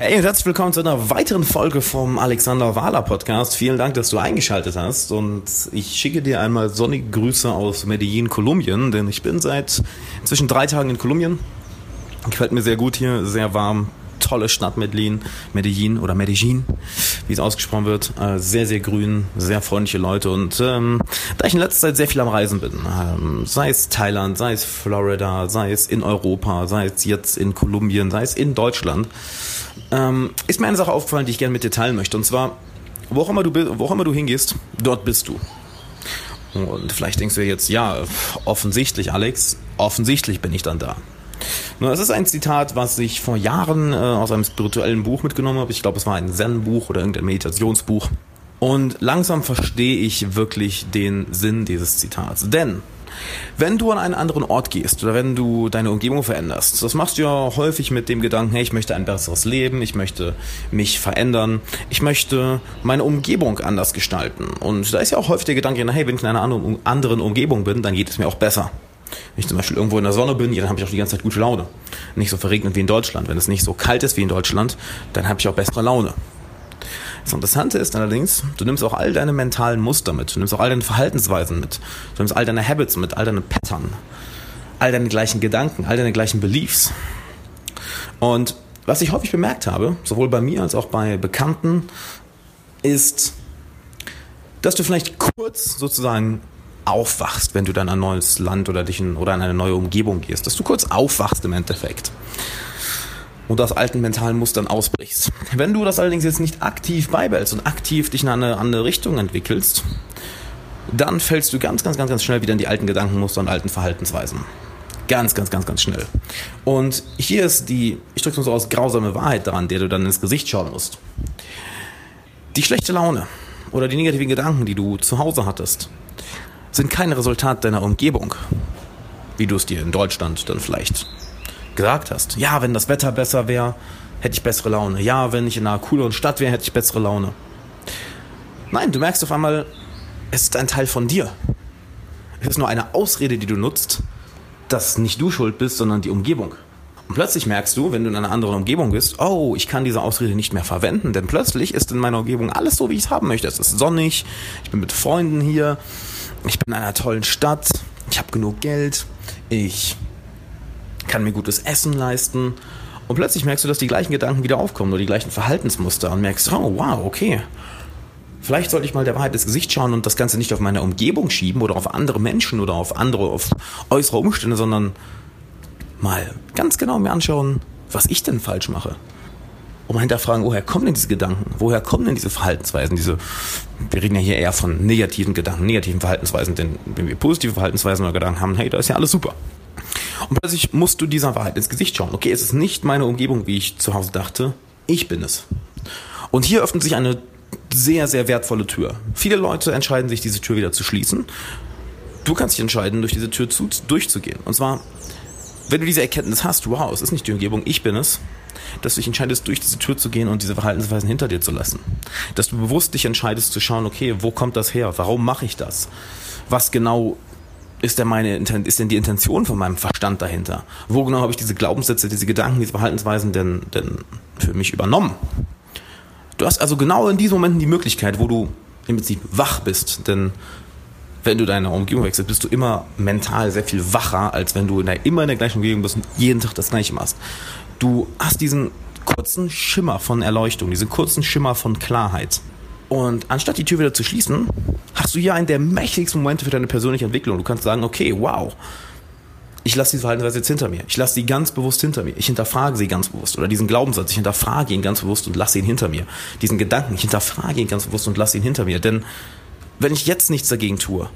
Hey und herzlich willkommen zu einer weiteren Folge vom Alexander Wahler Podcast. Vielen Dank, dass du eingeschaltet hast und ich schicke dir einmal sonnige Grüße aus Medellin, Kolumbien, denn ich bin seit inzwischen drei Tagen in Kolumbien. Gefällt mir sehr gut hier, sehr warm, tolle Stadt Medellin, Medellin oder Medellin, wie es ausgesprochen wird. Äh, sehr, sehr grün, sehr freundliche Leute und ähm, da ich in letzter Zeit sehr viel am Reisen bin, ähm, sei es Thailand, sei es Florida, sei es in Europa, sei es jetzt in Kolumbien, sei es in Deutschland, ähm, ist mir eine Sache aufgefallen, die ich gerne mit dir teilen möchte. Und zwar, wo auch immer du, wo auch immer du hingehst, dort bist du. Und vielleicht denkst du jetzt, ja, offensichtlich, Alex, offensichtlich bin ich dann da. Das ist ein Zitat, was ich vor Jahren äh, aus einem spirituellen Buch mitgenommen habe. Ich glaube, es war ein Zen-Buch oder irgendein Meditationsbuch. Und langsam verstehe ich wirklich den Sinn dieses Zitats. Denn wenn du an einen anderen Ort gehst oder wenn du deine Umgebung veränderst, das machst du ja häufig mit dem Gedanken, hey, ich möchte ein besseres Leben, ich möchte mich verändern, ich möchte meine Umgebung anders gestalten. Und da ist ja auch häufig der Gedanke, hey, wenn ich in einer anderen Umgebung bin, dann geht es mir auch besser. Wenn ich zum Beispiel irgendwo in der Sonne bin, dann habe ich auch die ganze Zeit gute Laune. Nicht so verregnet wie in Deutschland. Wenn es nicht so kalt ist wie in Deutschland, dann habe ich auch bessere Laune. Das Interessante ist allerdings, du nimmst auch all deine mentalen Muster mit, du nimmst auch all deine Verhaltensweisen mit, du nimmst all deine Habits mit, all deine Pattern, all deine gleichen Gedanken, all deine gleichen Beliefs. Und was ich häufig bemerkt habe, sowohl bei mir als auch bei Bekannten, ist, dass du vielleicht kurz sozusagen aufwachst, wenn du dann ein neues Land oder dich in, oder in eine neue Umgebung gehst, dass du kurz aufwachst im Endeffekt und aus alten mentalen Mustern ausbrichst. Wenn du das allerdings jetzt nicht aktiv beibehältst und aktiv dich in eine andere Richtung entwickelst, dann fällst du ganz, ganz, ganz, ganz schnell wieder in die alten Gedankenmuster und alten Verhaltensweisen. Ganz, ganz, ganz, ganz schnell. Und hier ist die, ich drücke es so aus, grausame Wahrheit daran, der du dann ins Gesicht schauen musst. Die schlechte Laune oder die negativen Gedanken, die du zu Hause hattest, sind kein Resultat deiner Umgebung, wie du es dir in Deutschland dann vielleicht gesagt hast. Ja, wenn das Wetter besser wäre, hätte ich bessere Laune. Ja, wenn ich in einer cooleren Stadt wäre, hätte ich bessere Laune. Nein, du merkst auf einmal, es ist ein Teil von dir. Es ist nur eine Ausrede, die du nutzt, dass nicht du schuld bist, sondern die Umgebung. Und plötzlich merkst du, wenn du in einer anderen Umgebung bist, oh, ich kann diese Ausrede nicht mehr verwenden, denn plötzlich ist in meiner Umgebung alles so, wie ich es haben möchte. Es ist sonnig, ich bin mit Freunden hier, ich bin in einer tollen Stadt, ich habe genug Geld, ich kann mir gutes Essen leisten. Und plötzlich merkst du, dass die gleichen Gedanken wieder aufkommen oder die gleichen Verhaltensmuster und merkst, oh wow, okay. Vielleicht sollte ich mal der Wahrheit ins Gesicht schauen und das Ganze nicht auf meine Umgebung schieben oder auf andere Menschen oder auf andere, auf äußere Umstände, sondern mal ganz genau mir anschauen, was ich denn falsch mache und mal hinterfragen, woher kommen denn diese Gedanken? Woher kommen denn diese Verhaltensweisen? Diese, wir reden ja hier eher von negativen Gedanken, negativen Verhaltensweisen, denn wenn wir positive Verhaltensweisen oder Gedanken haben, hey, da ist ja alles super. Und plötzlich musst du dieser Wahrheit ins Gesicht schauen. Okay, es ist nicht meine Umgebung, wie ich zu Hause dachte. Ich bin es. Und hier öffnet sich eine sehr, sehr wertvolle Tür. Viele Leute entscheiden sich, diese Tür wieder zu schließen. Du kannst dich entscheiden, durch diese Tür zu, durchzugehen. Und zwar, wenn du diese Erkenntnis hast, wow, es ist nicht die Umgebung, ich bin es, dass du dich entscheidest, durch diese Tür zu gehen und diese Verhaltensweisen hinter dir zu lassen. Dass du bewusst dich entscheidest zu schauen, okay, wo kommt das her? Warum mache ich das? Was genau ist denn meine ist denn die Intention von meinem Verstand dahinter? Wo genau habe ich diese Glaubenssätze, diese Gedanken, diese Verhaltensweisen denn, denn für mich übernommen? Du hast also genau in diesen Momenten die Möglichkeit, wo du im Prinzip wach bist, denn wenn du deine Umgebung wechselst, bist du immer mental sehr viel wacher, als wenn du in der, immer in der gleichen Umgebung bist und jeden Tag das gleiche machst du hast diesen kurzen Schimmer von Erleuchtung, diesen kurzen Schimmer von Klarheit. Und anstatt die Tür wieder zu schließen, hast du hier einen der mächtigsten Momente für deine persönliche Entwicklung. Du kannst sagen, okay, wow, ich lasse diese Verhaltensweise jetzt hinter mir. Ich lasse sie ganz bewusst hinter mir. Ich hinterfrage sie ganz bewusst. Oder diesen Glaubenssatz, ich hinterfrage ihn ganz bewusst und lasse ihn hinter mir. Diesen Gedanken, ich hinterfrage ihn ganz bewusst und lasse ihn hinter mir. Denn wenn ich jetzt nichts dagegen tue,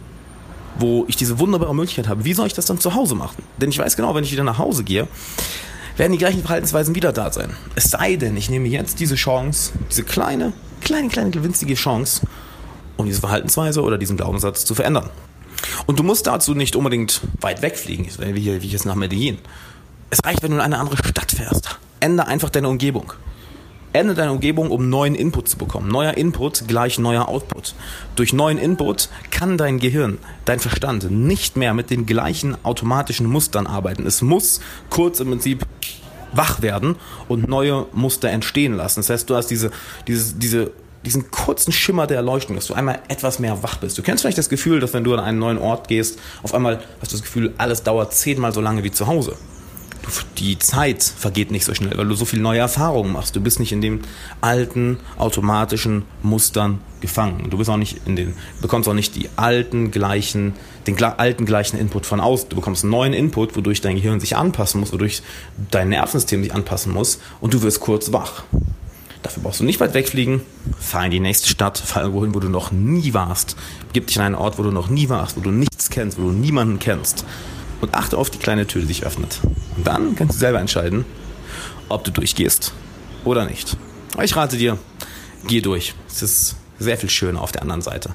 wo ich diese wunderbare Möglichkeit habe, wie soll ich das dann zu Hause machen? Denn ich weiß genau, wenn ich wieder nach Hause gehe, werden die gleichen Verhaltensweisen wieder da sein. Es sei denn, ich nehme jetzt diese Chance, diese kleine, kleine, kleine, gewinzige Chance, um diese Verhaltensweise oder diesen Glaubenssatz zu verändern. Und du musst dazu nicht unbedingt weit wegfliegen, wie, wie jetzt nach Medellin. Es reicht, wenn du in eine andere Stadt fährst. Ändere einfach deine Umgebung. Ändere deine Umgebung, um neuen Input zu bekommen. Neuer Input gleich neuer Output. Durch neuen Input kann dein Gehirn, dein Verstand nicht mehr mit den gleichen automatischen Mustern arbeiten. Es muss kurz im Prinzip wach werden und neue Muster entstehen lassen. Das heißt, du hast diese, diese, diese diesen kurzen Schimmer der Erleuchtung, dass du einmal etwas mehr wach bist. Du kennst vielleicht das Gefühl, dass wenn du an einen neuen Ort gehst, auf einmal hast du das Gefühl, alles dauert zehnmal so lange wie zu Hause. Die Zeit vergeht nicht so schnell, weil du so viele neue Erfahrungen machst. Du bist nicht in den alten automatischen Mustern gefangen. Du bist auch nicht in den, bekommst auch nicht die alten gleichen, den alten gleichen Input von außen. Du bekommst einen neuen Input, wodurch dein Gehirn sich anpassen muss, wodurch dein Nervensystem sich anpassen muss und du wirst kurz wach. Dafür brauchst du nicht weit wegfliegen. Fahr in die nächste Stadt, fahr irgendwo hin, wo du noch nie warst. Gib dich in einen Ort, wo du noch nie warst, wo du nichts kennst, wo du niemanden kennst. Und achte auf die kleine Tür, die sich öffnet. Dann kannst du selber entscheiden, ob du durchgehst oder nicht. Aber ich rate dir, geh durch. Es ist sehr viel schöner auf der anderen Seite.